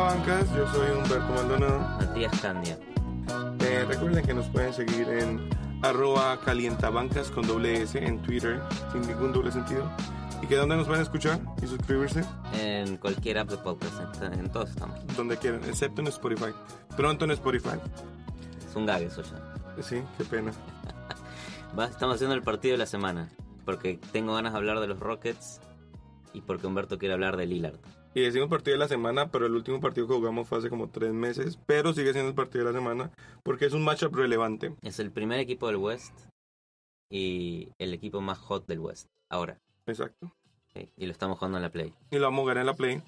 Bancas. Yo soy Humberto Maldonado. Matías Candia. Eh, recuerden que nos pueden seguir en calientabancas con doble S en Twitter, sin ningún doble sentido. Y que donde nos pueden escuchar y suscribirse, En cualquier app de podcast, en, en todos estamos. donde quieran, excepto en Spotify. Pronto en Spotify. Es un gag eso ya. Sí, qué pena. Estamos haciendo el partido de la semana. Porque tengo ganas de hablar de los Rockets y porque Humberto quiere hablar de Lillard. Y decimos partido de la semana, pero el último partido que jugamos fue hace como tres meses. Pero sigue siendo el partido de la semana porque es un matchup relevante. Es el primer equipo del West y el equipo más hot del West. Ahora. Exacto. ¿Sí? Y lo estamos jugando en la Play. Y lo vamos a ganar en la play.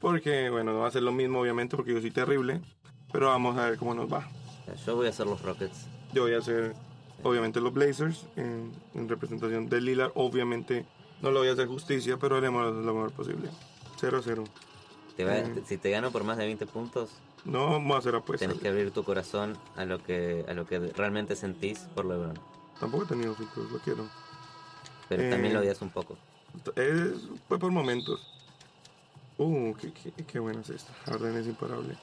Porque, bueno, no va a ser lo mismo, obviamente, porque yo soy terrible. Pero vamos a ver cómo nos va. Yo voy a hacer los Rockets. Yo voy a hacer, obviamente, los Blazers en, en representación de Lillard. Obviamente, no lo voy a hacer justicia, pero haremos lo mejor posible. 0-0. Te va- Mm. Si te gano por más de 20 puntos, No vamos a hacer apuestas. tenés que abrir tu corazón a lo que, a lo que realmente sentís por LeBron. Tampoco he tenido filtros, lo quiero. Pero Eh. también lo odias un poco. Es, fue por momentos. Uh, qué, qué, qué buena es esta. Harden es imparable.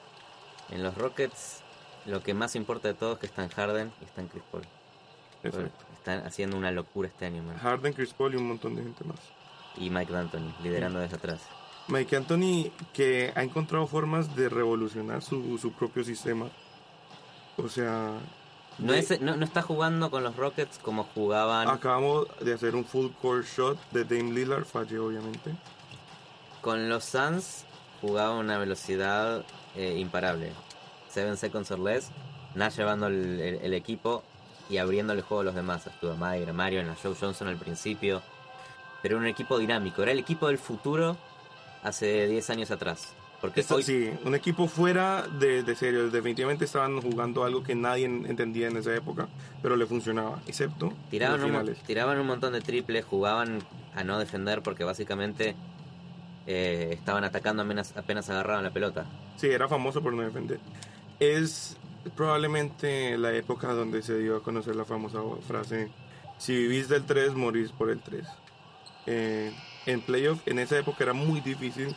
En los Rockets, lo que más importa de todo es que están Harden y están Chris Paul. Exacto. Están haciendo una locura este año, man. Harden, Chris Paul y un montón de gente más. Y Mike D'Antoni, liderando desde atrás. Mike Anthony que ha encontrado formas de revolucionar su, su propio sistema. O sea, No, es, no, no está jugando con los Rockets como jugaban acabamos de hacer un full court shot de Dame Lillard, fallé obviamente. con los Suns. Jugaba a una velocidad eh, imparable. Seven seconds or less. Nash llevando el, el- el equipo y abriendo el juego a los demás. Estuvo Mario, Mario en la Joe Johnson al principio. Pero era un equipo dinámico. Era el equipo del futuro hace 10 años atrás. Porque Esto, hoy sí, un equipo fuera de, de serio. Definitivamente estaban jugando algo que nadie en- entendía en esa época, pero le funcionaba, excepto Tiraban un, los tiraban un montón de triples, jugaban a no defender porque básicamente eh, estaban atacando apenas, apenas agarraban la pelota. Sí, era famoso por no defender. Es probablemente la época donde se dio a conocer la famosa frase, si vivís del 3, morís por el 3. Eh, en playoff, en esa época era muy difícil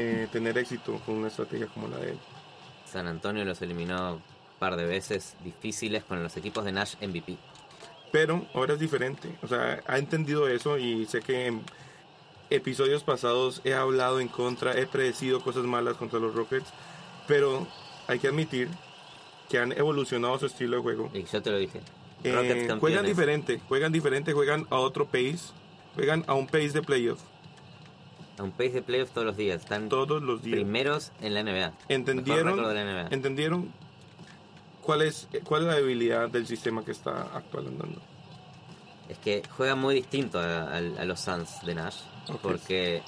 eh, tener éxito con una estrategia como la de él. San Antonio los eliminó un par de veces difíciles con los equipos de Nash MVP. Pero ahora es diferente. O sea, ha entendido eso y sé que en episodios pasados he hablado en contra, he predecido cosas malas contra los Rockets, pero hay que admitir que han evolucionado su estilo de juego. Y yo te lo dije. Eh, juegan diferente, juegan diferente, juegan a otro pace, juegan a un pace de playoff A un pace de playoffs todos los días. Están todos los días. primeros en la NBA. ¿Entendieron, de la NBA. ¿Entendieron cuál es, cuál es la debilidad del sistema que está actual andando? Es que juega muy distinto a, a- a los Suns de Nash. Ok. Porque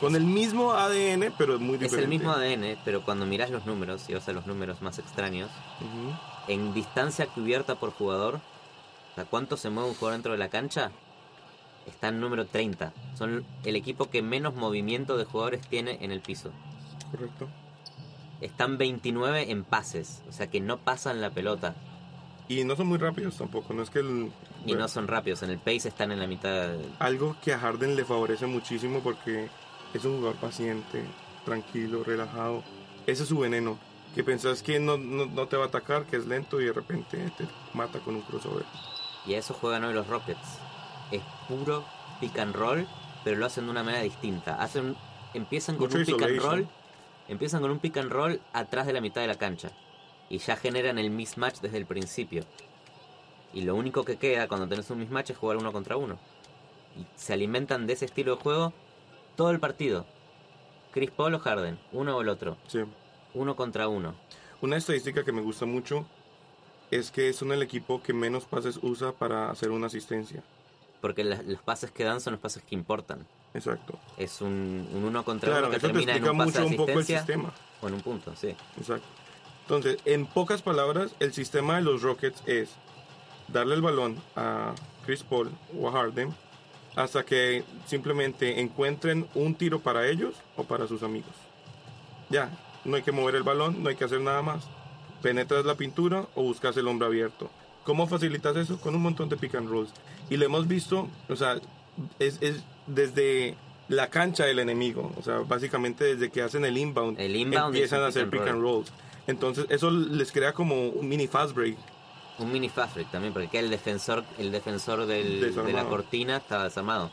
Con el mismo ADN, pero muy es diferente. el mismo ADN, pero cuando miras los números y vas a los números más extraños, Ujú. en distancia cubierta por jugador, sea, ¿cuánto se mueve un jugador dentro de la cancha? Está en número 30. Son el equipo que menos movimiento de jugadores tiene en el piso. Correcto. Están 29 en pases, o sea que no pasan la pelota. Y no son muy rápidos tampoco, no es que el- Y bueno, no son rápidos, en el pace están en la mitad. algo que a Harden le favorece muchísimo porque es un jugador paciente, tranquilo, relajado. Ese es su veneno, que pensás que no, no, no te va a atacar, que es lento y de repente te mata con un crossover. Y a eso juegan hoy los Rockets. Es puro pick and roll, pero lo hacen de una manera distinta. Hacen, empiezan con Mucho un pick and roll, empiezan con un pick and roll atrás de la mitad de la cancha. Y ya generan el mismatch desde el principio. Y lo único que queda cuando tenés un mismatch es jugar uno contra uno. Y se alimentan de ese estilo de juego todo el partido. Chris Paul o Harden, uno o el otro. Sí. Uno contra uno. Una estadística que me gusta mucho es que son el equipo que menos pases usa para hacer una asistencia. Porque las- los pases que dan son los pases que importan. Exacto. Es un, un uno contra Claro, uno que eso te termina en explica un pase mucho de un poco el sistema. o en un punto, sí. Exacto. Entonces, en pocas palabras, el sistema de los Rockets es darle el balón a Chris Paul o a Harden hasta que simplemente encuentren un tiro para ellos o para sus amigos. Ya, no hay que mover el balón, no hay que hacer nada más. Penetras la pintura o buscas el hombre abierto. ¿Cómo facilitas eso? Con un montón de pick and rolls. Y lo hemos visto, o sea, es, es desde la cancha del enemigo. O sea, básicamente desde que hacen el inbound, El inbound empiezan a hacer pick and pick and rolls. Entonces, eso les crea como un mini fast break. Un mini fast break también, porque el defensor, el defensor del- de la cortina estaba desarmado.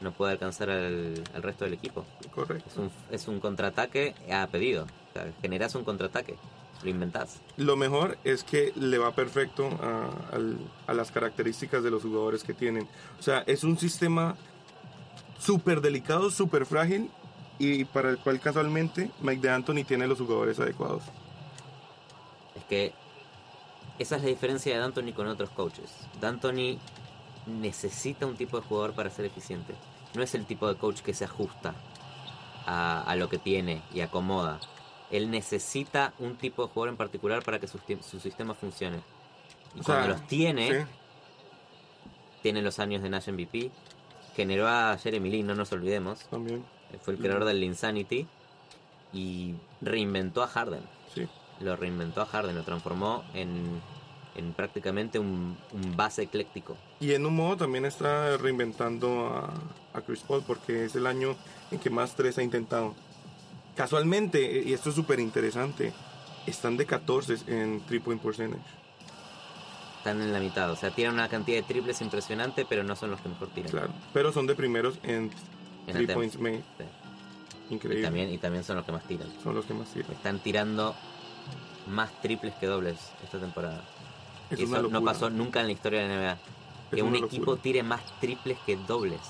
No puede alcanzar al, al resto del equipo. Correcto. Es un, es un contraataque a pedido. O sea, generas un contraataque. Lo inventás. Lo mejor es que le va perfecto a, las características de los jugadores que tienen. O sea, es un sistema súper delicado, súper frágil y para el cual casualmente Mike de Anthony tiene los jugadores adecuados. Es que esa es la diferencia de D'Antoni con otros coaches. D'Antoni necesita un tipo de jugador para ser eficiente. No es el tipo de coach que se ajusta a, a lo que tiene y acomoda. Él necesita un tipo de jugador en particular para que su, sistema funcione. Y O sea, cuando los tiene, sí, tiene los años de Nash MVP, generó a Jeremy Lin, no nos olvidemos, también. fue el creador del Insanity y reinventó a Harden Sí. lo reinventó a Harden, lo transformó en, en prácticamente un, un base ecléctico. Y en un modo también está reinventando a, a Chris Paul porque es el año en que más tres ha intentado. Casualmente, y esto es súper interesante, están de 14 en 3 point percentage. Están en la mitad, o sea, tienen una cantidad de triples impresionante, pero no son los que mejor tiran. Claro, pero son de primeros en En 3 attempt. points made. Sí. Y Increíble. también, y también son los que más tiran. Son los que más tiran. Están tirando más triples que dobles esta temporada. Es Y eso no pasó nunca en la historia de la NBA. Que un equipo tire más triples que dobles.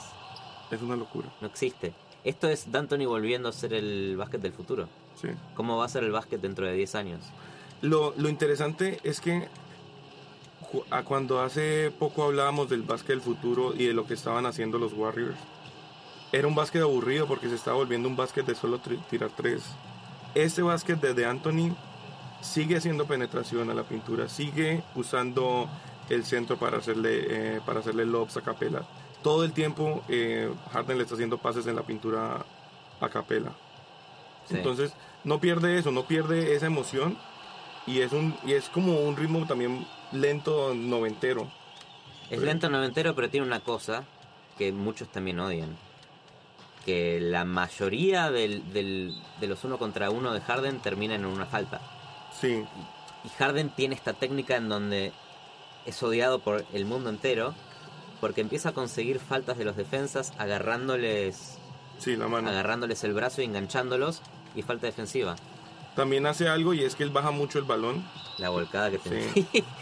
Es una locura. No existe. Esto es D'Antoni volviendo a ser el básquet del futuro. Sí. ¿Cómo va a ser el básquet dentro de 10 años? Lo, lo interesante es que a cuando hace poco hablábamos del básquet del futuro y de lo que estaban haciendo los Warriors, era un básquet aburrido porque se estaba volviendo un básquet de solo tirar tres. Este básquet de, de Anthony sigue haciendo penetración a la pintura, sigue usando el centro para hacerle, eh, para hacerle lobs a capela. Todo el tiempo eh, Harden le está haciendo pases en la pintura a capela. Sí. Entonces, no pierde eso, no pierde esa emoción. Y es, un, y es como un ritmo también lento noventero. Es lento noventero, pero tiene una cosa que muchos también odian. Que la mayoría del, del- de los uno contra uno de Harden terminan en una falta. Sí, Y Harden tiene esta técnica en donde es odiado por el mundo entero porque empieza a conseguir faltas de los defensas agarrándoles, sí, la mano. agarrándoles el brazo y enganchándolos y falta defensiva. También hace algo y es que él baja mucho el balón. La volcada que tiene. Sí.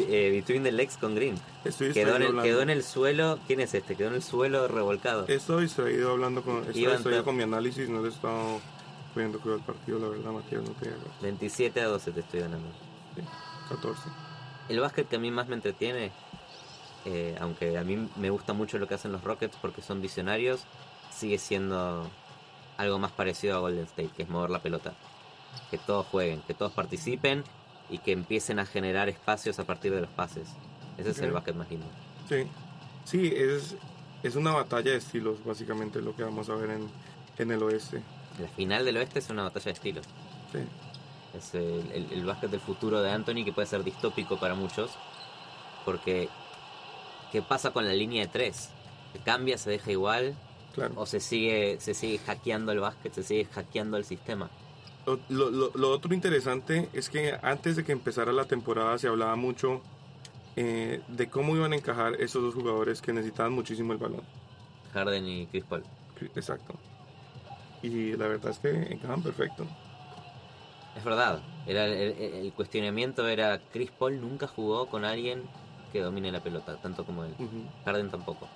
Eh, between the legs con Green. Estoy Quedó en, el, quedó en el suelo. ¿Quién es este? Quedó en el suelo revolcado. Estoy distraído hablando con... Estoy distraído con mi análisis, no le he estado poniendo cuidado al partido, la verdad, Matías, no te hagas. 27 a 12 te estoy ganando. Sí, 14. El básquet que a mí más me entretiene, eh, aunque a mí me gusta mucho lo que hacen los Rockets porque son visionarios, sigue siendo algo más parecido a Golden State, que es mover la pelota. Que todos jueguen, que todos participen y que empiecen a generar espacios a partir de los pases. Ese es el básquet más lindo. Sí, sí, es, es una batalla de estilos, básicamente, lo que vamos a ver en, en el oeste. La final del oeste es una batalla de estilos. Sí, Es el, el- el básquet del futuro de Anthony que puede ser distópico para muchos. Porque, ¿qué pasa con la línea de tres? ¿Se cambia, se deja igual? claro. ¿O se sigue, se sigue hackeando el básquet, se sigue hackeando el sistema? Lo, lo- lo- lo otro interesante es que antes de que empezara la temporada se hablaba mucho eh, de cómo iban a encajar esos dos jugadores que necesitaban muchísimo el balón. Harden y Chris Paul. Exacto. Y la verdad es que encajan perfecto. Es verdad, era el, el- el cuestionamiento era Chris Paul nunca jugó con alguien que domine la pelota, tanto como él. Harden tampoco.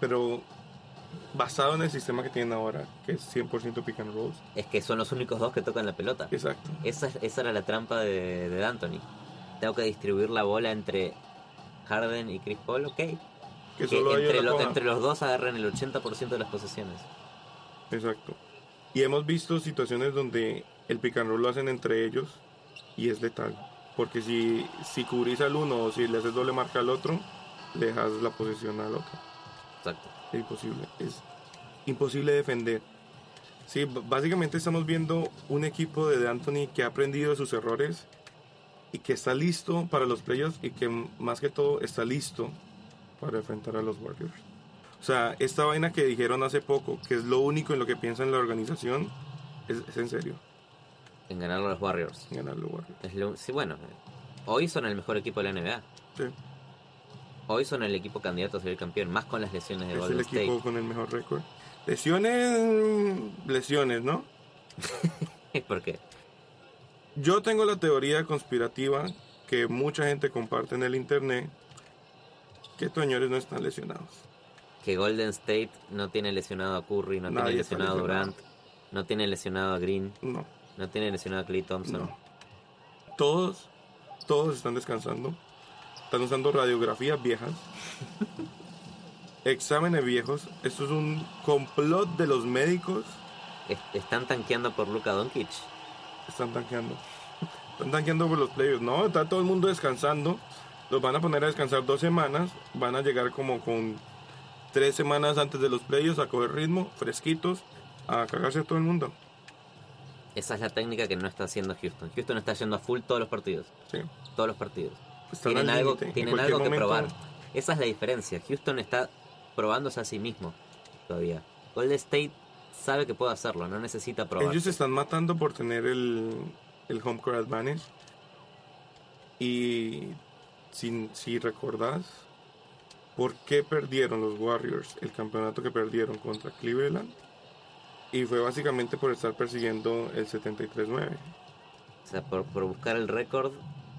Pero basado en el sistema que tienen ahora, que es 100% pick and rolls. Es que son los únicos dos que tocan la pelota. Exacto. Esa, esa era la trampa de, de D'Antoni. Tengo que distribuir la bola entre Harden y Chris Paul, ok. Que Que solo entre, lo- entre los dos agarren el 80% de las posesiones. Exacto. Y hemos visto situaciones donde el pick and roll lo hacen entre ellos y es letal. Porque si, si cubrís al uno o si le haces doble marca al otro, le dejas la posición al otro. Exacto. Es imposible. Es imposible defender. Sí, básicamente estamos viendo un equipo de Anthony que ha aprendido de sus errores y que está listo para los playoffs y que más que todo está listo para enfrentar a los Warriors. O sea, esta vaina que dijeron hace poco, que es lo único en lo que piensa en la organización, es, es en serio, En ganar los Warriors. ganar los Warriors. Es lo- sí, bueno. Hoy son el mejor equipo de la NBA. Sí, Hoy son el equipo candidato a ser el campeón, más con las lesiones de es el Golden equipo State. con el mejor récord. Lesiones, lesiones, ¿no? ¿Por qué? Yo tengo la teoría conspirativa que mucha gente comparte en el internet que estos señores no están lesionados. Que Golden State no tiene lesionado a Curry, no Nadie tiene lesionado a. Durant, no tiene lesionado a Green, No, no tiene lesionado a Clay Thompson. no. Todos, todos están descansando. Están usando radiografías viejas. Exámenes viejos. Esto es un complot de los médicos. Es- Están tanqueando por Luka Doncic. Están tanqueando. Están tanqueando por los playoffs. No, está todo el mundo descansando. Los van a poner a descansar dos semanas. Van a llegar como con tres semanas antes de los playoffs a coger ritmo, fresquitos, a cagarse a todo el mundo. Esa es la técnica que no está haciendo Houston. Houston está yendo a full todos los partidos. Sí. Todos los partidos. Están tienen al algo, límite. Tienen algo que probar. Esa es la diferencia. Houston está probándose a sí mismo todavía. Golden State sabe que puede hacerlo, no necesita probar. Ellos se están matando por tener el, el home court advantage. Y si, si recordás, ¿por qué perdieron los Warriors el campeonato que perdieron contra Cleveland? Y fue básicamente por estar persiguiendo el 73-9. O sea, por, por buscar el récord,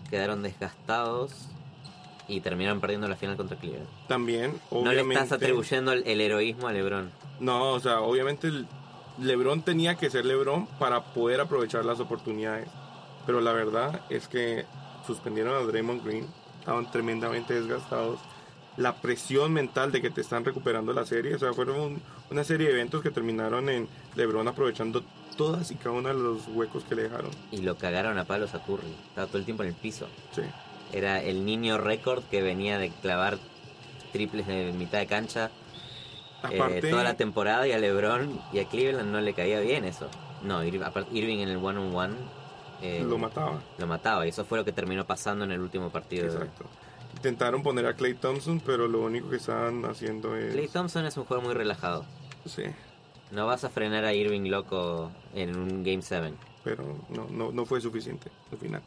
quedaron desgastados y terminaron perdiendo la final contra Cleveland. También, No obviamente. le estás atribuyendo el, el heroísmo a LeBron. No, o sea, obviamente el- LeBron tenía que ser LeBron para poder aprovechar las oportunidades. Pero la verdad es que suspendieron a Draymond Green, estaban tremendamente desgastados. La presión mental de que te están recuperando la serie, o sea, fueron un- una serie de eventos que terminaron en LeBron aprovechando todas y cada uno de los huecos que le dejaron. Y lo cagaron a palos a Curry. Estaba todo el tiempo en el piso. Sí. Era el niño récord que venía de clavar triples de mitad de cancha eh, Aparte, toda la temporada y a LeBron y a Cleveland no le caía bien eso. No, Ir- aparte, Irving en el one on one eh, lo mataba. lo mataba y eso fue lo que terminó pasando en el último partido. Exacto. Intentaron poner a Clay Thompson, pero lo único que estaban haciendo es... Clay Thompson es un juego muy relajado. Sí, No vas a frenar a Irving loco en un Game 7. pero no, no, no fue suficiente al final.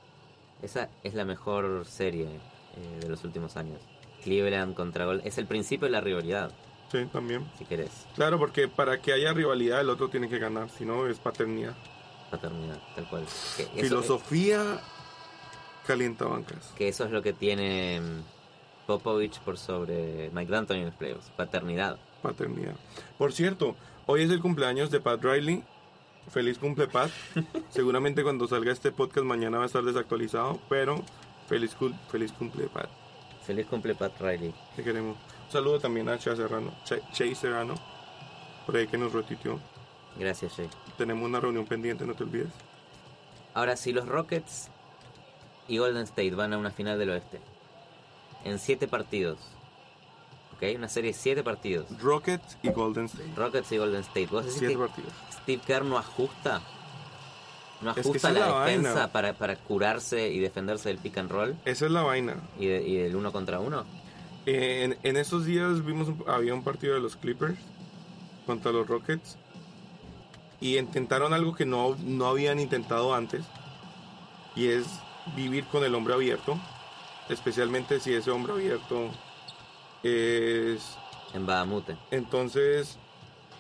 Esa es la mejor serie eh, de los últimos años. Cleveland contra Gol. Es el principio de la rivalidad, Sí, también. si querés. Claro, porque para que haya rivalidad el otro tiene que ganar, si no es paternidad. Paternidad, tal cual. Filosofía calienta bancas. que eso es lo que tiene mm, Popovich por sobre Mike D'Antoni en los playoffs. Paternidad. Paternidad. Por cierto, hoy es el cumpleaños de Pat Riley. Feliz cumple Pat. Seguramente cuando salga este podcast mañana va a estar desactualizado, pero feliz, feliz cumple Pat. Feliz cumple Pat Riley. Te queremos. Un saludo también a Chase Serrano, Ch- Chase Serrano, por ahí que nos retitió. Gracias, Jay. Tenemos una reunión pendiente, no te olvides. Ahora, si los Rockets y Golden State van a una final del oeste en siete partidos, ¿ok? Una serie de siete partidos. Rockets y Golden State. Rockets y Golden State. ¿Vos decís Siete que partidos. Steve Kerr no ajusta? ¿No ajusta la, la defensa para, para curarse y defenderse del pick and roll Esa es la vaina. y, de- y del uno contra uno? Eh, en, en esos días vimos un- había un partido de los Clippers contra los Rockets y intentaron algo que no, no habían intentado antes y es vivir con el hombre abierto, especialmente si ese hombre abierto es En Bahamute. entonces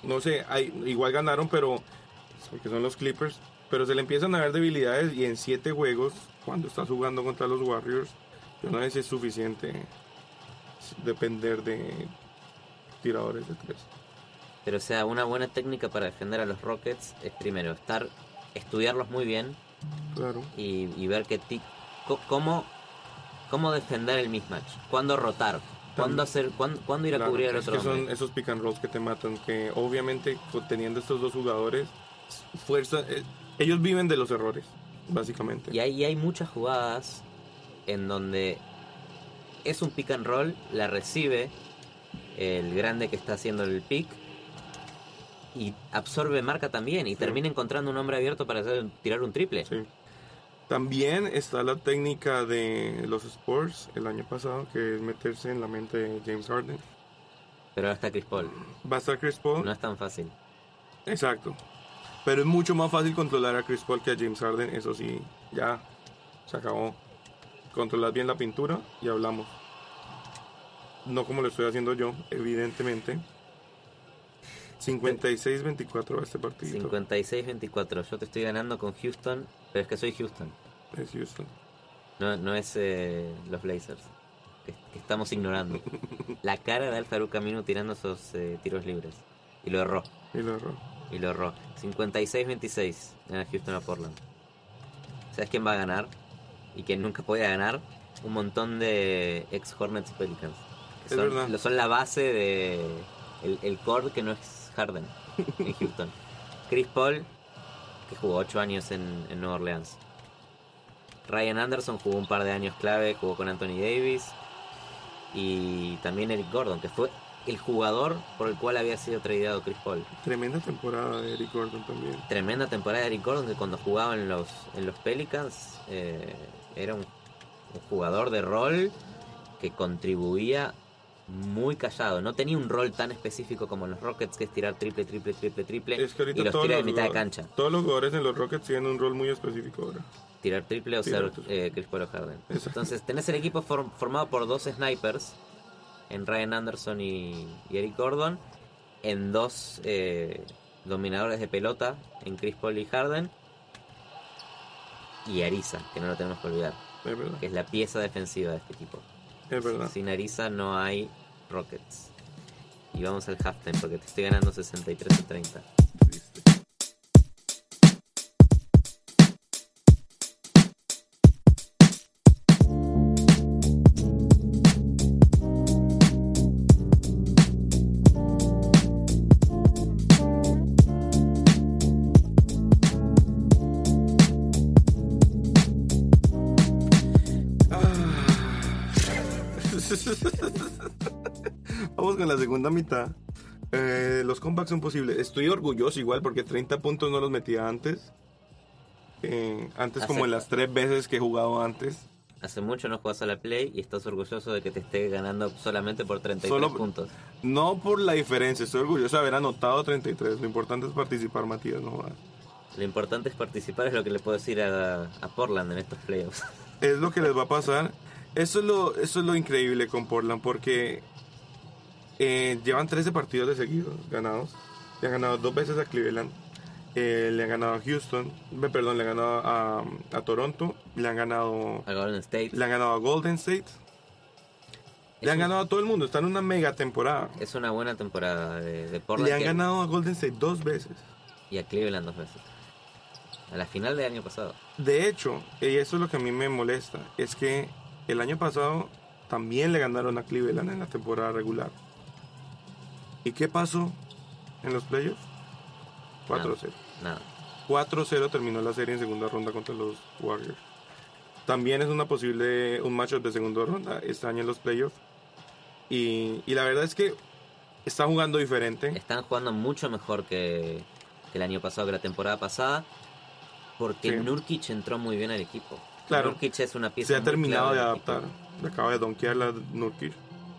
no sé, hay, igual ganaron pero porque son los Clippers, pero se le empiezan a ver debilidades y en siete juegos cuando estás jugando contra los Warriors, yo no sé si es suficiente depender de tiradores de tres. Pero o sea, una buena técnica para defender a los Rockets es primero estar, estudiarlos muy bien Claro. y, y ver co- cómo, cómo defender el mismatch, cuándo rotar, cuándo hacer, cuándo, cuándo ir a Claro, cubrir al es otro que son hombre. esos pick and rolls que te matan, que obviamente teniendo estos dos jugadores, fuerza, eh, ellos viven de los errores, básicamente. Y hay, y hay muchas jugadas en donde es un pick and roll, la recibe el grande que está haciendo el pick. Y absorbe marca también. Y Sí. termina encontrando un hombre abierto para hacer- tirar un triple. Sí. También está la técnica de los Spurs el año pasado, que es meterse en la mente de James Harden. Pero ahora está Chris Paul. Va a estar Chris Paul. No es tan fácil. Exacto. Pero es mucho más fácil controlar a Chris Paul que a James Harden. Eso sí, ya se acabó. Controlar bien la pintura y hablamos. No como lo estoy haciendo yo, evidentemente. 56-24 va este partido. 56-24. Yo te estoy ganando con Houston, pero es que soy Houston. Es Houston. No, no es eh, los Blazers. Que, que estamos ignorando. La cara de Al Farouk Aminu tirando esos eh, tiros libres. Y lo erró. Y lo erró. Y lo erró. 56-26 gana Houston a Portland. ¿Sabes quién va a ganar? Y quién nunca podía ganar. Un montón de ex Hornets y Pelicans. Que son, lo- son la base de. El, el core que no es Harden en Houston. Chris Paul, que jugó 8 años en, en Nueva Orleans. Ryan Anderson jugó un par de años clave, jugó con Anthony Davis. Y también Eric Gordon, que fue el jugador por el cual había sido tradeado Chris Paul. Tremenda temporada de Eric Gordon también. Tremenda temporada de Eric Gordon que cuando jugaba en los, en los Pelicans eh, era un, un jugador de rol que contribuía muy callado. No tenía un rol tan específico como en los Rockets que es tirar triple, triple, triple, triple Es que ahorita y los tira de mitad de cancha. Todos los jugadores en los Rockets tienen un rol muy específico ahora. Tirar triple o Tirar ser eh, Chris Paul o Harden. Exacto. Entonces tenés el equipo form- formado por dos snipers en Ryan Anderson y, y Eric Gordon, en dos eh, dominadores de pelota en Chris Paul y Harden y Ariza, que no lo tenemos que olvidar, Es verdad. que es la pieza defensiva de este equipo. Es verdad. Sin Ariza no hay Rockets. Y vamos al halftime porque te estoy ganando 63 a 30. La segunda mitad. Eh, los comebacks son posibles. Estoy orgulloso igual porque 30 puntos no los metía antes. Eh, antes como Hace- en las tres veces que he jugado antes. Hace mucho no juegas a la Play y estás orgulloso de que te esté ganando solamente por 33 Solo- puntos. No por la diferencia, estoy orgulloso de haber anotado 33. Lo importante es participar, Matías, no jodas. Lo importante es participar, es lo que le puedo decir a, a Portland en estos playoffs. Es lo que les va a pasar. Eso es lo, eso es lo increíble con Portland porque eh, llevan 13 partidos de seguidos ganados. Le han ganado dos veces a Cleveland. eh, le han ganado a Houston. Perdón, le han ganado a, a Toronto. Le han ganado, A Golden State. le han ganado a Golden State. Le han ganado a todo el mundo. Están en una mega temporada. Es una buena temporada de, de Portland Le han que- ganado a Golden State dos veces. y a Cleveland dos veces. A la final del año pasado. De hecho, y eso es lo que a mí me molesta, es que el año pasado también le ganaron a Cleveland en la temporada regular. ¿Y qué pasó en los playoffs? 4-0. Nada. 4-0 terminó la serie en segunda ronda contra los Warriors. También es una posible un matchup de segunda ronda este año en los playoffs. Y, y la verdad es que está jugando diferente. Están jugando mucho mejor que, que el año pasado, que la temporada pasada. Porque Sí. Nurkic entró muy bien al equipo. Claro. Nurkic es una pieza Se ha terminado de adaptar. Le acaba de donkear la Nurkic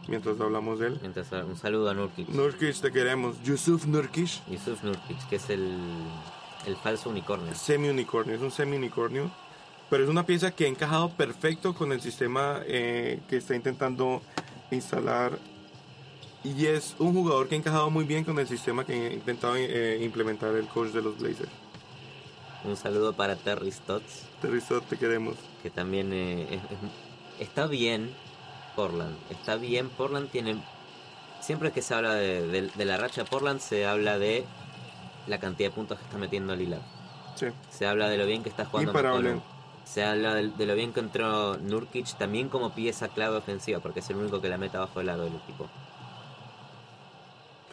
mientras hablamos de él. Mientras, un saludo a Nurkic. Nurkic, te queremos. Yusuf Nurkic, Yusuf Nurkic, que es el, el falso unicornio. semi-unicornio, es un semi-unicornio. Pero es una pieza que ha encajado perfecto con el sistema eh, que está intentando instalar. Y es un jugador que ha encajado muy bien con el sistema que ha intentado eh, implementar el coach de los Blazers. Un saludo para Terry Stotts, Terry te queremos. que también eh, es- es- está bien Portland. Está bien, Portland tiene... Siempre que se habla de, de- de la racha Portland, se habla de la cantidad de puntos que está metiendo Lillard. Sí, Se habla de lo bien que está jugando. McCollum. Se habla de, de lo bien que entró Nurkic también como pieza clave ofensiva, porque es el único que la mete abajo del aro del equipo.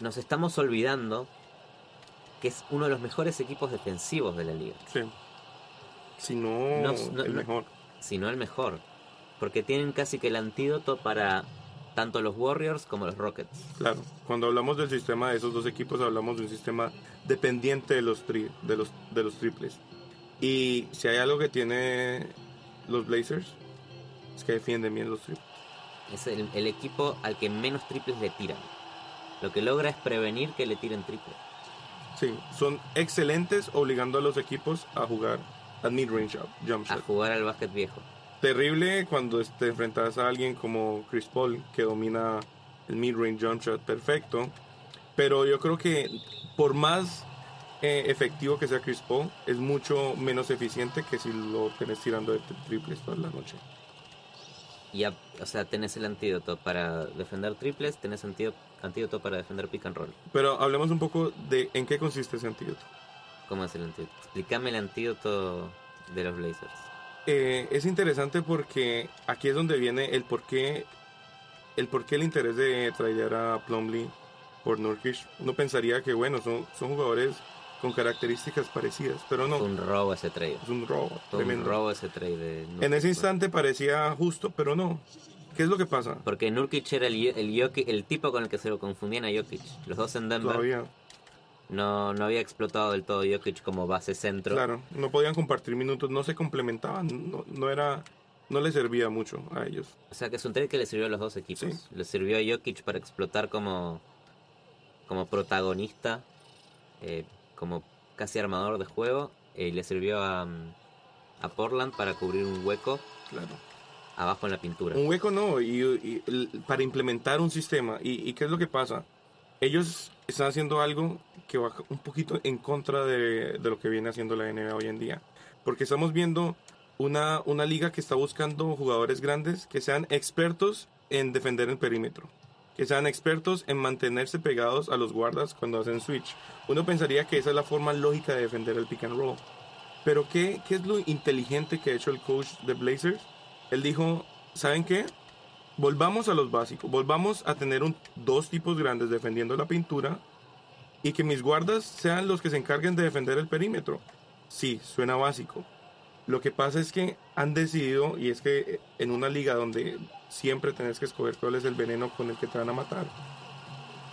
Nos estamos olvidando que es uno de los mejores equipos defensivos de la liga, sí. Si no, No, no, el mejor. si no el mejor. Porque tienen casi que el antídoto para tanto los Warriors como los Rockets. Claro, cuando hablamos del sistema de esos dos equipos hablamos de un sistema dependiente de los, tri- de los, de los triples. Y si hay algo que tiene los Blazers, es que defienden bien los triples. Es el, el equipo al que menos triples le tiran. Lo que logra es prevenir que le tiren triple. Sí, son excelentes obligando a los equipos a jugar a mid-range jump A shot. jugar al básquet viejo. Terrible cuando te enfrentas a alguien como Chris Paul que domina el mid-range jump shot perfecto. Pero yo creo que por más eh, efectivo que sea Chris Paul, es mucho menos eficiente que si lo tenés tirando de tri- triples toda la noche. Y a- o sea, tenés el antídoto para defender triples, tenés antídoto, antídoto para defender pick and roll. Pero hablemos un poco de en qué consiste ese antídoto. ¿Cómo es el antídoto? Explícame el antídoto de los Blazers. Eh, es interesante porque aquí es donde viene el por qué el por qué el interés de traer a Plumlee por Nurkic. Uno pensaría que bueno, son, son jugadores con características parecidas, pero no, Fue un robo ese trade. es un robo Fue un robo ese trade. de En ese pues. instante parecía justo, pero no. ¿Qué es lo que pasa? Porque Nurkic era el, el, Jokic- el tipo con el que se lo confundían a Jokic. Los dos en Denver Todavía, no, no había explotado del todo Jokic como base centro. claro, no podían compartir minutos, no se complementaban, no, no era, no le servía mucho a ellos. O sea que es un trade que le sirvió a los dos equipos. Sí. Le sirvió a Jokic para explotar como, como protagonista, eh, como casi armador de juego. Y le sirvió a, mm, a Portland para cubrir un hueco Claro. abajo en la pintura. Un hueco no, y, y para implementar un sistema. ¿Y, y qué es lo que pasa? Ellos están haciendo algo que va un poquito en contra de, de lo que viene haciendo la NBA hoy en día. Porque estamos viendo una, una liga que está buscando jugadores grandes que sean expertos en defender el perímetro. Que sean expertos en mantenerse pegados a los guardas cuando hacen switch. Uno pensaría que esa es la forma lógica de defender el pick and roll. Pero ¿qué, qué es lo inteligente que ha hecho el coach de Blazers? Él dijo, ¿saben qué? Volvamos a los básicos, volvamos a tener un, dos tipos grandes defendiendo la pintura y que mis guardas sean los que se encarguen de defender el perímetro. Sí, suena básico. Lo que pasa es que han decidido, y es que en una liga donde siempre tenés que escoger cuál es el veneno con el que te van a matar.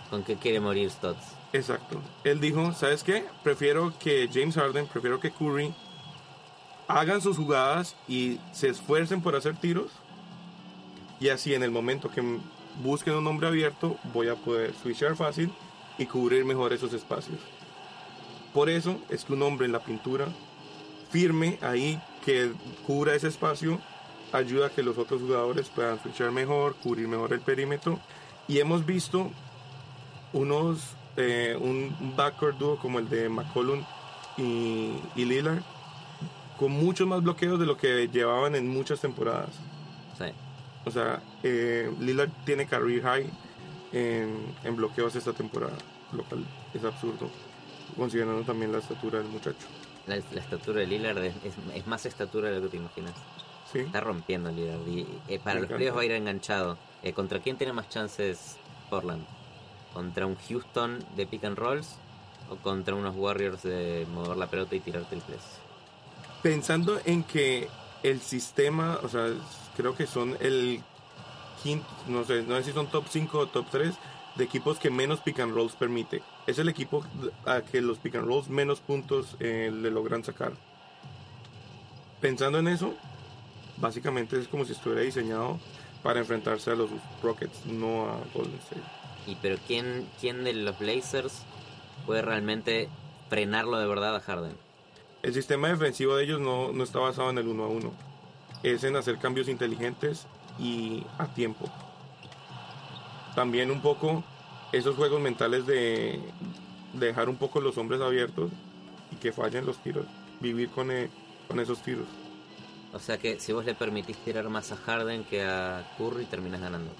¿Con qué quiere morir Stotts? Exacto. Él dijo, ¿sabes qué? Prefiero que James Harden, prefiero que Curry hagan sus jugadas y se esfuercen por hacer tiros. Y así en el momento que busquen un hombre abierto, voy a poder switchar fácil y cubrir mejor esos espacios. Por eso es que un hombre en la pintura, firme ahí, que cubra ese espacio, ayuda a que los otros jugadores puedan switchar mejor, cubrir mejor el perímetro. Y hemos visto unos eh, un backcourt dúo como el de McCollum y, y Lillard con muchos más bloqueos de lo que llevaban en muchas temporadas. Sí. O sea, eh, Lillard tiene career high en, en bloqueos esta temporada, lo cual es absurdo, considerando también la estatura del muchacho. La, la estatura de Lillard es, es- es más estatura de lo que te imaginas. Sí, Está rompiendo Lillard. Y eh, para Me los playoffs va a ir enganchado. Eh, ¿Contra quién tiene más chances Portland? ¿Contra un Houston de pick and rolls? ¿O contra unos Warriors de mover la pelota y tirar triples? pensando en que el sistema, o sea, creo que son el quinto, no sé, no sé si son top 5 o top 3 de equipos que menos pick and rolls permite. Es el equipo a que los pick and rolls menos puntos eh, le logran sacar. Pensando en eso, básicamente es como si estuviera diseñado para enfrentarse a los Rockets, no a Golden State. Y pero ¿quién, quién de los Blazers puede realmente frenarlo de verdad a Harden? El sistema defensivo de ellos no, no está basado en el uno a uno. Es en hacer cambios inteligentes y a tiempo. También un poco esos juegos mentales de, de dejar un poco los hombres abiertos y que fallen los tiros. Vivir con, eh, con esos tiros. O sea que si vos le permitís tirar más a Harden que a Curry, terminas ganando.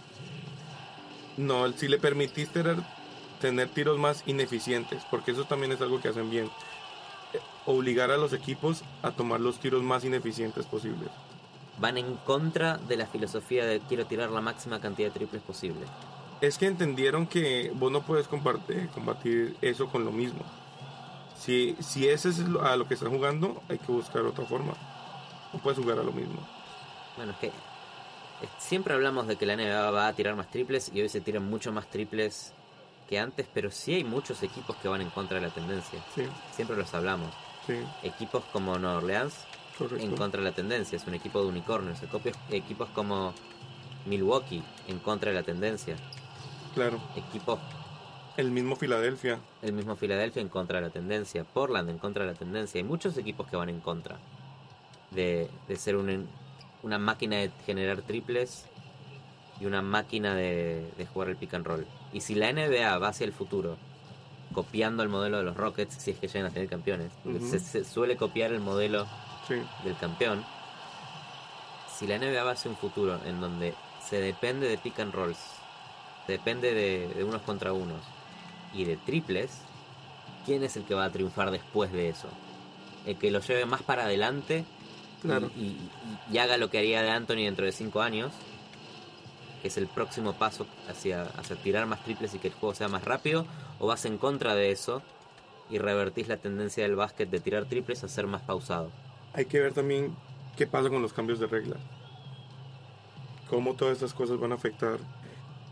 No, si le permitís tener, tener tiros más ineficientes, porque eso también es algo que hacen bien. Eh, Obligar a los equipos a tomar los tiros más ineficientes posibles. Van en contra de la filosofía de quiero tirar la máxima cantidad de triples posible. Es que entendieron que vos no puedes compartir, combatir eso con lo mismo. Si, si ese es lo- a lo que están jugando, hay que buscar otra forma. No puedes jugar a lo mismo. Bueno, es que siempre hablamos de que la NBA va a tirar más triples y hoy se tiran mucho más triples que antes, pero sí hay muchos equipos que van en contra de la tendencia. Sí, Siempre los hablamos. sí, Equipos como Nueva Orleans correcto. en contra de la tendencia, es un equipo de unicornios. Equipos, equipos como Milwaukee en contra de la tendencia. Claro. Equipos, El mismo Filadelfia. el mismo Filadelfia en contra de la tendencia. Portland en contra de la tendencia. Hay muchos equipos que van en contra de, de ser un- una máquina de generar triples y una máquina de, de jugar el pick and roll. Y si la NBA va hacia el futuro, copiando el modelo de los Rockets, si es que llegan a tener campeones, se, se suele copiar el modelo Sí, del campeón, si la NBA va hacia un futuro en donde se depende de pick and rolls, se depende de, de unos contra unos y de triples, ¿quién es el que va a triunfar después de eso? El que lo lleve más para adelante y- claro. y, y- y haga lo que haría de Anthony dentro de cinco años, que es el próximo paso hacia, hacia tirar más triples y que el juego sea más rápido, o vas en contra de eso y revertís la tendencia del básquet de tirar triples a ser más pausado. Hay que ver también qué pasa con los cambios de reglas. Cómo todas estas cosas van a afectar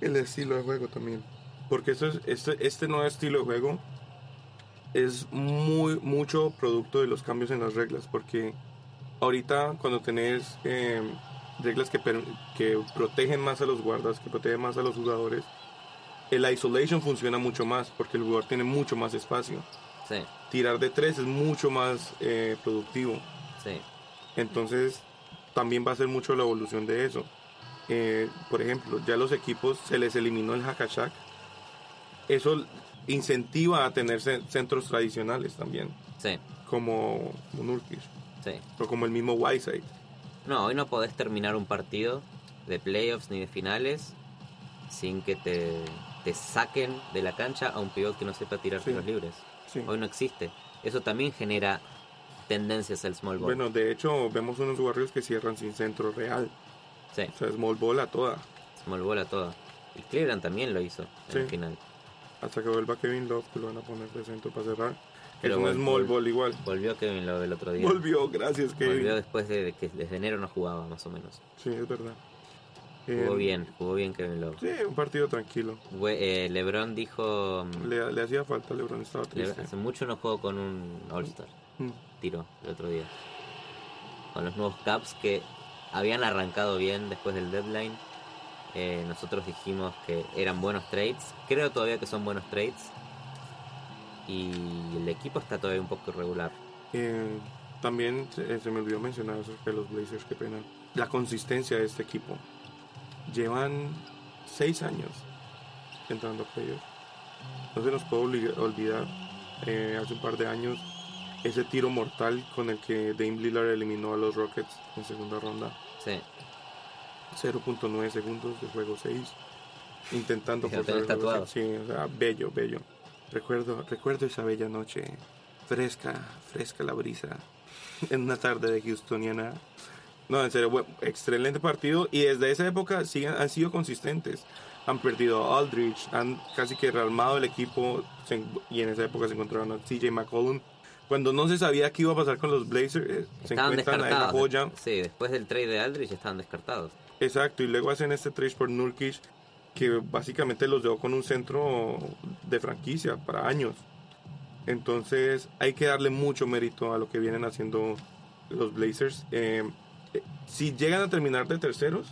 el estilo de juego también. Porque eso es, este, este nuevo estilo de juego es muy mucho producto de los cambios en las reglas. Porque ahorita cuando tenés eh, reglas que, que protegen más a los guardas, que protegen más a los jugadores, el isolation funciona mucho más porque el jugador tiene mucho más espacio. Sí, Tirar de tres es mucho más eh, productivo. Sí. Entonces, también va a ser mucho la evolución de eso. Eh, por ejemplo, ya los equipos se les eliminó el Hakashak. Eso incentiva a tener ce- centros tradicionales también, Sí, como Nurkic sí. o como el mismo Whiteside. No, hoy no podés terminar un partido de playoffs ni de finales sin que te, te saquen de la cancha a un pivot que no sepa tirar Sí. tiros libres. Sí. Hoy no existe. Eso también genera tendencias al small ball. Bueno, de hecho, vemos unos barrios que cierran sin centro real. sí, O sea, small ball a toda. small ball a toda. Y Cleveland también lo hizo Sí. en el final. Hasta que vuelva Kevin Love, que lo van a poner de centro para cerrar. Pero es un vol- small vol- ball igual. Volvió Kevin Love el otro día. Volvió, gracias Kevin. Volvió después de que desde enero no jugaba, más o menos. Sí, es verdad. Jugó Eh, bien, jugó bien Kevin Love. Sí, un partido tranquilo. Eh, LeBron dijo... mm, Le, le hacía falta, LeBron estaba Le- triste. hace mucho no juego con un All-Star. Mm. Tiro el otro día. Con los nuevos Caps que habían arrancado bien después del deadline. Eh, nosotros dijimos que eran buenos trades. Creo todavía que son buenos trades. Y el equipo está todavía un poco irregular. Eh, también se, se me olvidó mencionar acerca de los Blazers, qué pena. La consistencia de este equipo. Llevan seis años entrando a playoffs. No se nos puede olvidar eh, hace un par de años ese tiro mortal con el que Dame Lillard eliminó a los Rockets en segunda ronda. Sí, 0.9 segundos de juego 6 intentando forzar tatuado. Sí, o sea, bello, bello. Recuerdo, recuerdo esa bella noche, fresca, fresca la brisa, en una tarde de Houstoniana. No, en serio, excelente partido y desde esa época siguen, han sido consistentes. Han perdido a Aldridge, han casi que rearmado el equipo se y en esa época se encontraron a TJ McCollum. Cuando no se sabía qué iba a pasar con los Blazers, eh, se encuentran a esa joya. Sí, después del trade de Aldridge estaban descartados. Exacto, y luego hacen este trade por Nurkic que básicamente los dejó con un centro de franquicia para años. Entonces hay que darle mucho mérito a lo que vienen haciendo los Blazers. Eh, si llegan a terminar de terceros,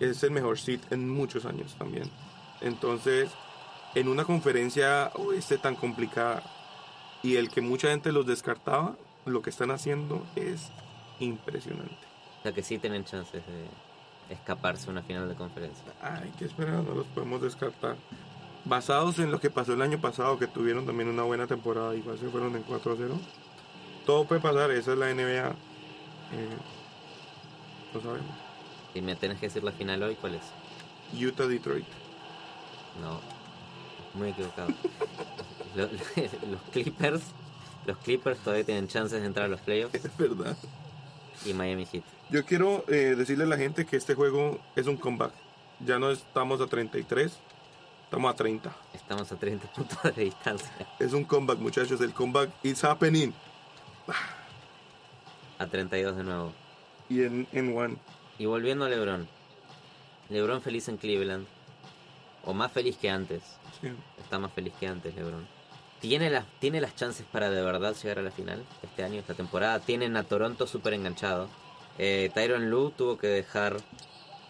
es el mejor seed en muchos años también. Entonces, en una conferencia oeste tan complicada y el que mucha gente los descartaba, lo que están haciendo es impresionante. O sea que sí tienen chances de escaparse a una final de conferencia. Hay que esperar, no los podemos descartar. Basados en lo que pasó el año pasado, que tuvieron también una buena temporada, igual se fueron en 4-0. Todo puede pasar, esa es la NBA. Eh, no sabemos. Si me tenés que decir la final hoy, ¿cuál es? Utah-Detroit. No, muy equivocado. Lo- los Clippers, los Clippers todavía tienen chances de entrar a los playoffs Es verdad. y Miami Heat. Yo quiero eh, decirle a la gente que este juego es un comeback. Ya no estamos a 33, estamos a 30. Estamos a 30 puntos de distancia. Es un comeback, muchachos. El comeback is happening. A 32 de nuevo. Y en, en one. Y volviendo a LeBron, LeBron feliz en Cleveland. O más feliz que antes. Sí. Está más feliz que antes, LeBron. ¿Tiene las, ¿Tiene las chances para de verdad llegar a la final este año, esta temporada? Tienen a Toronto súper enganchado. Eh, Tyron Lue tuvo que dejar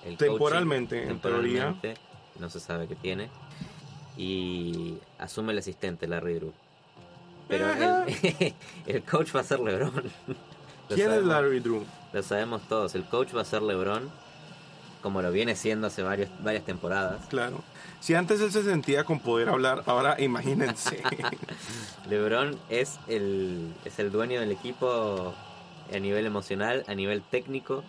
el coaching Temporalmente, en teoría. temporalmente, No se sabe qué tiene. Y asume el asistente, Larry Drew. Pero el, el coach va a ser LeBron. ¿Quién es Larry Drew? Lo sabemos todos. El coach va a ser LeBron. Como lo viene siendo hace varios, varias temporadas. Claro. Si antes él se sentía con poder hablar, ahora imagínense. LeBron es el, es el dueño del equipo a nivel emocional, a nivel técnico,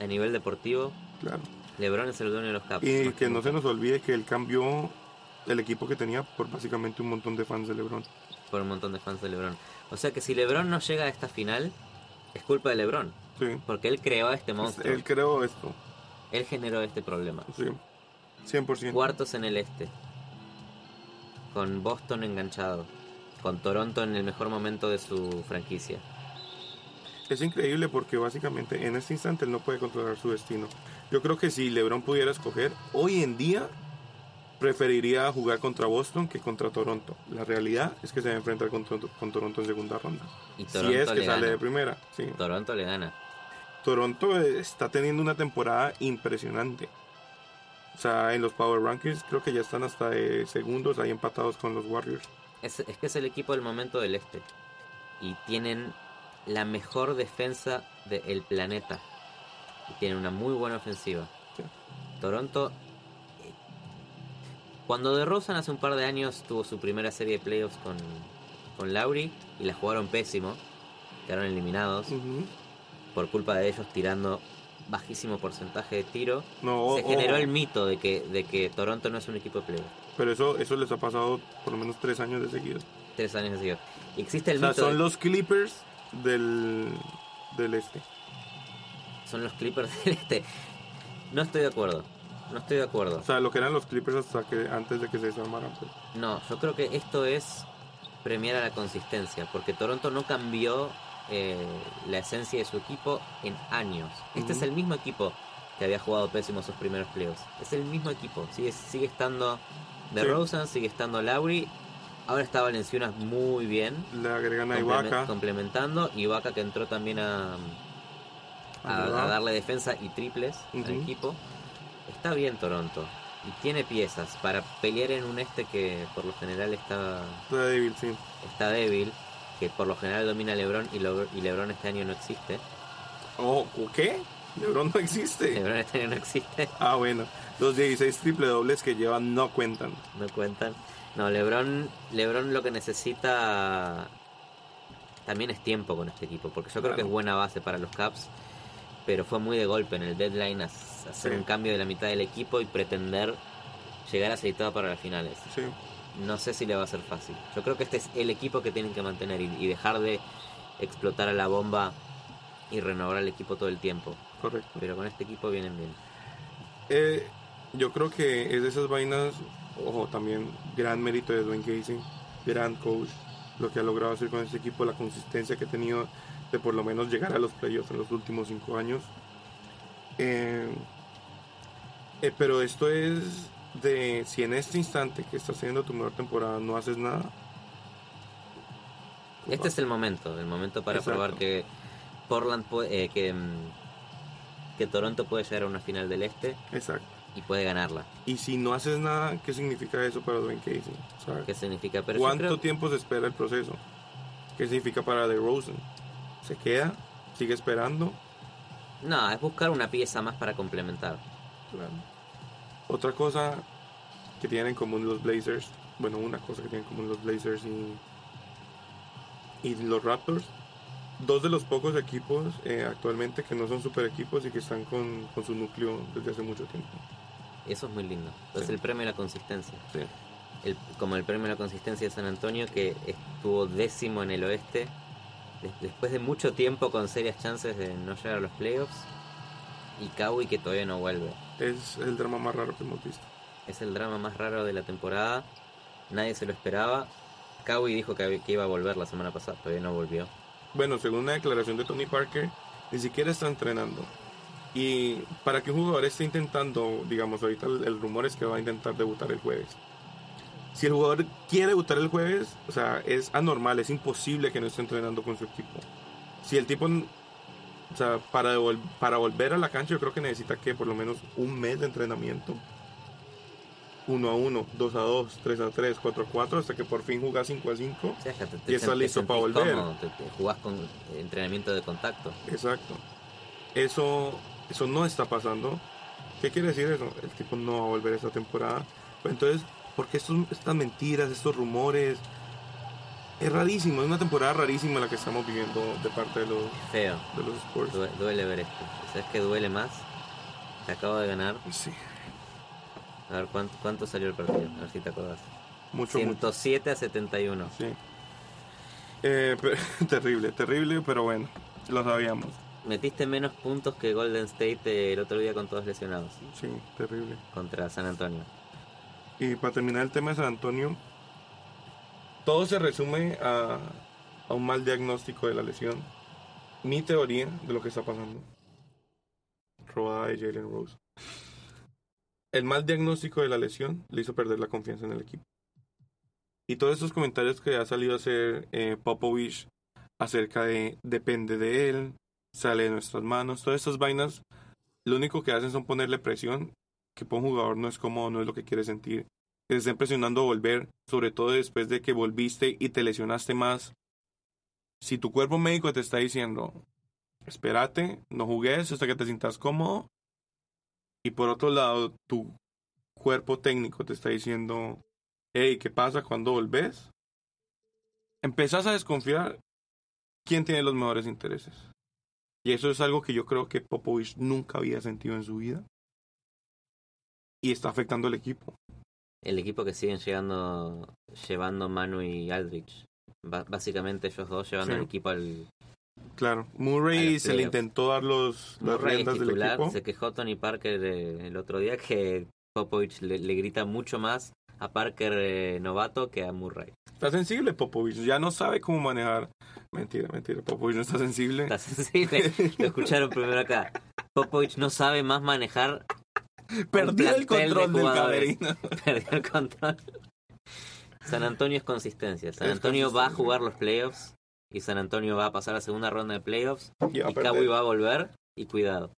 a nivel deportivo. claro. LeBron es el dueño de los Caps. Y que no se nos olvide que él cambió el equipo que tenía por básicamente un montón de fans de LeBron. Por un montón de fans de LeBron. O sea que si LeBron no llega a esta final, es culpa de LeBron. Sí. Porque él creó a este monstruo. Él creó esto. Él generó este problema. Sí. 100%. Cuartos en el este. Con Boston enganchado. Con Toronto en el mejor momento de su franquicia. Es increíble porque básicamente en este instante él no puede controlar su destino. Yo creo que si LeBron pudiera escoger, hoy en día preferiría jugar contra Boston que contra Toronto. La realidad es que se va a enfrentar con, Toronto- con Toronto en segunda ronda. Y Si es que le sale gana. de primera, sí. Toronto le gana. Toronto eh, está teniendo una temporada impresionante. O sea, en los Power Rankings creo que ya están hasta de segundos ahí empatados con los Warriors. Es, es que es el equipo del momento del este. Y tienen la mejor defensa del planeta. Y tienen una muy buena ofensiva. Sí. Toronto. eh, Cuando DeRozan hace un par de años tuvo su primera serie de playoffs con, con Lauri y la jugaron pésimo, quedaron eliminados. Por culpa de ellos tirando bajísimo porcentaje de tiro. No, Se generó el mito de que, de que Toronto no es un equipo de playoffs. pero eso, eso les ha pasado por lo menos tres años de seguido. Tres años de seguido. Existe el O sea, mito. son de- los Clippers del, del este. son los Clippers del este. No estoy de acuerdo. No estoy de acuerdo. O sea, lo que eran los Clippers hasta que antes de que se desarmaran. Pues. No, yo creo que esto es premiar a la consistencia, porque Toronto no cambió eh, la esencia de su equipo en años. Este es el mismo equipo que había jugado pésimo sus primeros playoffs. Es el mismo equipo. Sigue, sigue estando de Sí. Rosen, sigue estando Lowry. Ahora está Valenciunas muy bien. Le agregan a Ibaka. complementando. Ibaka que entró también a, a, darle defensa y triples al equipo. Está bien Toronto. Y tiene piezas para pelear en un este que por lo general está, Está débil, sí. está débil. Que por lo general domina LeBron y, Lo- y LeBron este año no existe. Oh, ¿qué? LeBron no existe. LeBron este año no existe. Ah, bueno. Los 16 triple dobles que llevan no cuentan. No cuentan. No, LeBron, LeBron lo que necesita también es tiempo con este equipo, porque yo creo que es buena base para los Caps, pero fue muy de golpe en el deadline hacer Sí. un cambio de la mitad del equipo y pretender llegar aceitado para las finales. Sí. No sé si le va a ser fácil. Yo creo que este es el equipo que tienen que mantener y, y dejar de explotar a la bomba y renovar el equipo todo el tiempo. Correcto. Pero con este equipo vienen bien. Eh, yo creo que es de esas vainas, ojo, también gran mérito de Dwayne Casey, gran coach, lo que ha logrado hacer con este equipo, la consistencia que ha tenido de por lo menos llegar a los playoffs en los últimos cinco años. Eh, eh, pero esto es de si en este instante que estás haciendo tu mejor temporada no haces nada. Este es el momento, el momento para Exacto. probar que Portland puede, eh, que, mm, que Toronto puede llegar a una final del este Exacto. y puede ganarla. Y si no haces nada, ¿qué significa eso para Dwayne Casey? Sea, ¿Qué significa? Pero ¿Cuánto creo- tiempo se espera el proceso? ¿Qué significa para DeRozan? ¿Se queda? ¿Sigue esperando? No, es buscar una pieza más para complementar. Claro. Otra cosa que tienen en común los Blazers, bueno, una cosa que tienen en común los Blazers y, y los Raptors, dos de los pocos equipos eh, actualmente que no son super equipos y que están con, con su núcleo desde hace mucho tiempo. Eso es muy lindo. Es Sí. el premio a la consistencia. Sí. El- como el premio a la consistencia de San Antonio, que estuvo décimo en el oeste, des- después de mucho tiempo con serias chances de no llegar a los playoffs, y Kawhi que todavía no vuelve. Es el drama más raro que hemos visto. Es el drama más raro de la temporada, nadie se lo esperaba. Kawhi dijo que, que iba a volver la semana pasada, todavía no volvió. Bueno, según una declaración de Tony Parker, ni siquiera está entrenando. Y para que un jugador esté intentando, digamos, ahorita el, el rumor es que va a intentar debutar el jueves. Si el jugador quiere debutar el jueves, o sea, es anormal, es imposible que no esté entrenando con su equipo. Si el tipo, o sea, para, devol- para volver a la cancha, yo creo que necesita que por lo menos un mes de entrenamiento. 1 a 1, 2 a 2, 3 a 3, 4 a 4, hasta que por fin juega 5 a 5. O sea, te- te Y está sen- te listo para volver. cómodo, te jugás con entrenamiento de contacto. Exacto. Eso, eso no está pasando. ¿Qué quiere decir eso? El tipo no va a volver esta temporada. Pues entonces, ¿por qué estos, estas mentiras, estos rumores? Es rarísimo, es una temporada rarísima la que estamos viviendo de parte de los, Feo. de los Spurs. Due- duele ver esto. ¿Sabes qué duele más? Te acabo de ganar. Sí, A ver cuánto, cuánto salió el partido. A ver si te acuerdas. mucho, mucho. 107 a 71. Sí. Eh, pero- terrible, terrible, pero bueno, lo sabíamos. Metiste menos puntos que Golden State eh, el otro día con todos lesionados. Sí, terrible. Contra San Antonio. Y para terminar el tema de San Antonio, todo se resume a, un mal diagnóstico de la lesión. Mi teoría de lo que está pasando. Robada de Jalen Rose. El mal diagnóstico de la lesión le hizo perder la confianza en el equipo. Y todos estos comentarios que ha salido a hacer eh, Popovich acerca de depende de él, sale de nuestras manos, todas estas vainas, lo único que hacen son ponerle presión que para un jugador no es cómodo, no es lo que quiere sentir. Te estén presionando a volver, sobre todo después de que volviste y te lesionaste más. Si tu cuerpo médico te está diciendo, espérate, no jugues hasta que te sientas cómodo. Y por otro lado, tu cuerpo técnico te está diciendo, hey, ¿qué pasa cuando volves? Empezás a desconfiar quién tiene los mejores intereses. Y eso es algo que yo creo que Popovich nunca había sentido en su vida y está afectando al equipo. El equipo que siguen llegando, llevando Manu y Aldrich. Básicamente ellos dos llevando Sí. el equipo al Claro, Murray se le intentó dar los, las Murray riendas del titular. equipo. Se quejó Tony Parker eh, el otro día que Popovich le, le grita mucho más a Parker eh, novato que a Murray. Está sensible Popovich, ya no sabe cómo manejar. Mentira, mentira, Popovich no está sensible. Está sensible. Lo escucharon primero acá. Popovich no sabe más manejar. Perdí el control de del camerino. Perdió el control. San Antonio es consistencia. San Antonio va a jugar los playoffs. Y San Antonio va a pasar a segunda ronda de playoffs. Y Y. Kawhi va a volver. Y cuidado.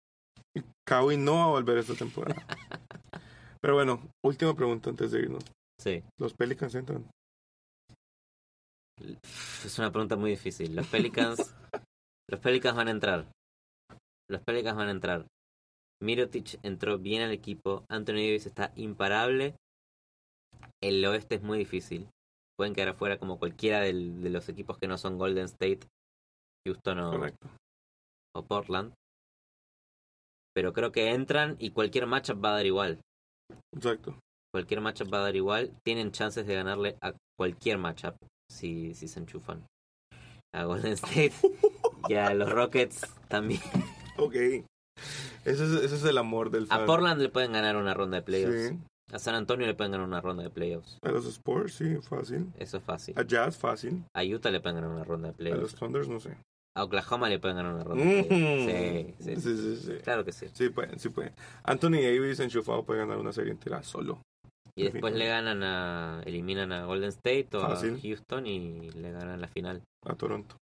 Kawhi no va a volver esta temporada. Pero bueno, última pregunta antes de irnos. Sí. ¿Los Pelicans entran? Es una pregunta muy difícil. Los Pelicans. los Pelicans van a entrar. Los Pelicans van a entrar. Mirotic entró bien al equipo. Anthony Davis está imparable. El oeste es muy difícil. Pueden quedar afuera como cualquiera del- de los equipos que no son Golden State, Houston o, Correcto. o Portland. Pero creo que entran y cualquier matchup va a dar igual. Exacto. Cualquier matchup va a dar igual. Tienen chances de ganarle a cualquier matchup si, si se enchufan. A Golden State y a los Rockets también. Ok. Ese es, ese es el amor del fan. A Portland le pueden ganar una ronda de playoffs. Sí. A San Antonio le pueden ganar una ronda de playoffs. A los Spurs, sí, fácil. Eso es fácil. A Jazz, fácil. A Utah le pueden ganar una ronda de A playoffs. los Thunders, no sé. A Oklahoma le pueden ganar una ronda de playoffs. Sí, sí, sí, sí, sí. Claro que sí. Sí pueden, sí pueden. Anthony Davis enchufado puede ganar una serie entera solo. Y después le ganan a. eliminan a Golden State o Fácil. a Houston y le ganan la final. A Toronto,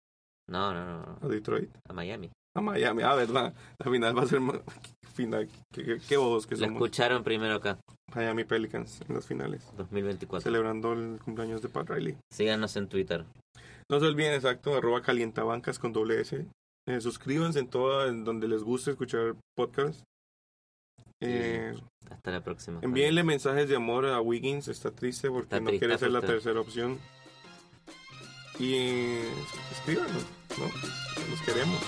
no, no, no. a Detroit, A Miami. A Miami. Ah, verdad. La final va a ser final. Qué, qué, qué bobos que somos. escucharon primero acá, Miami Pelicans en las finales. 2024. Celebrando el cumpleaños de Pat Riley. Síganos en Twitter. No se olviden, exacto, arroba calientabancas con doble S. Eh, suscríbanse en todo en donde les guste escuchar podcast. Eh, Hasta la próxima. envíenle mensajes de amor a Wiggins, está triste porque Está no triste, quiere ser la tercera opción. Y eh, escríbanos, ¿no? Los queremos.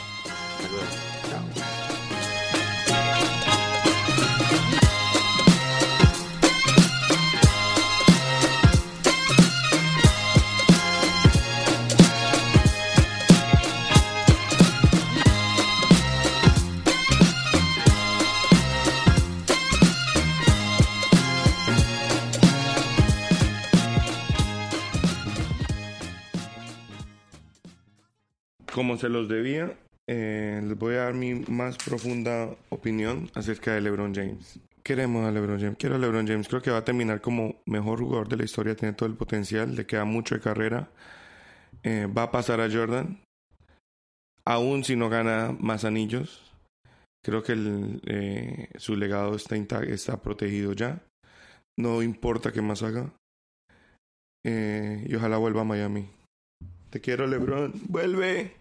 Como se los debía, eh, les voy a dar mi más profunda opinión acerca de LeBron James. Queremos a LeBron James, quiero a LeBron James. Creo que va a terminar como mejor jugador de la historia, tiene todo el potencial, le queda mucho de carrera. Eh, va a pasar a Jordan, aún si no gana más anillos. Creo que el, eh, su legado está, está protegido ya. No importa qué más haga. Eh, y ojalá vuelva a Miami. Te quiero, LeBron. Vuelve.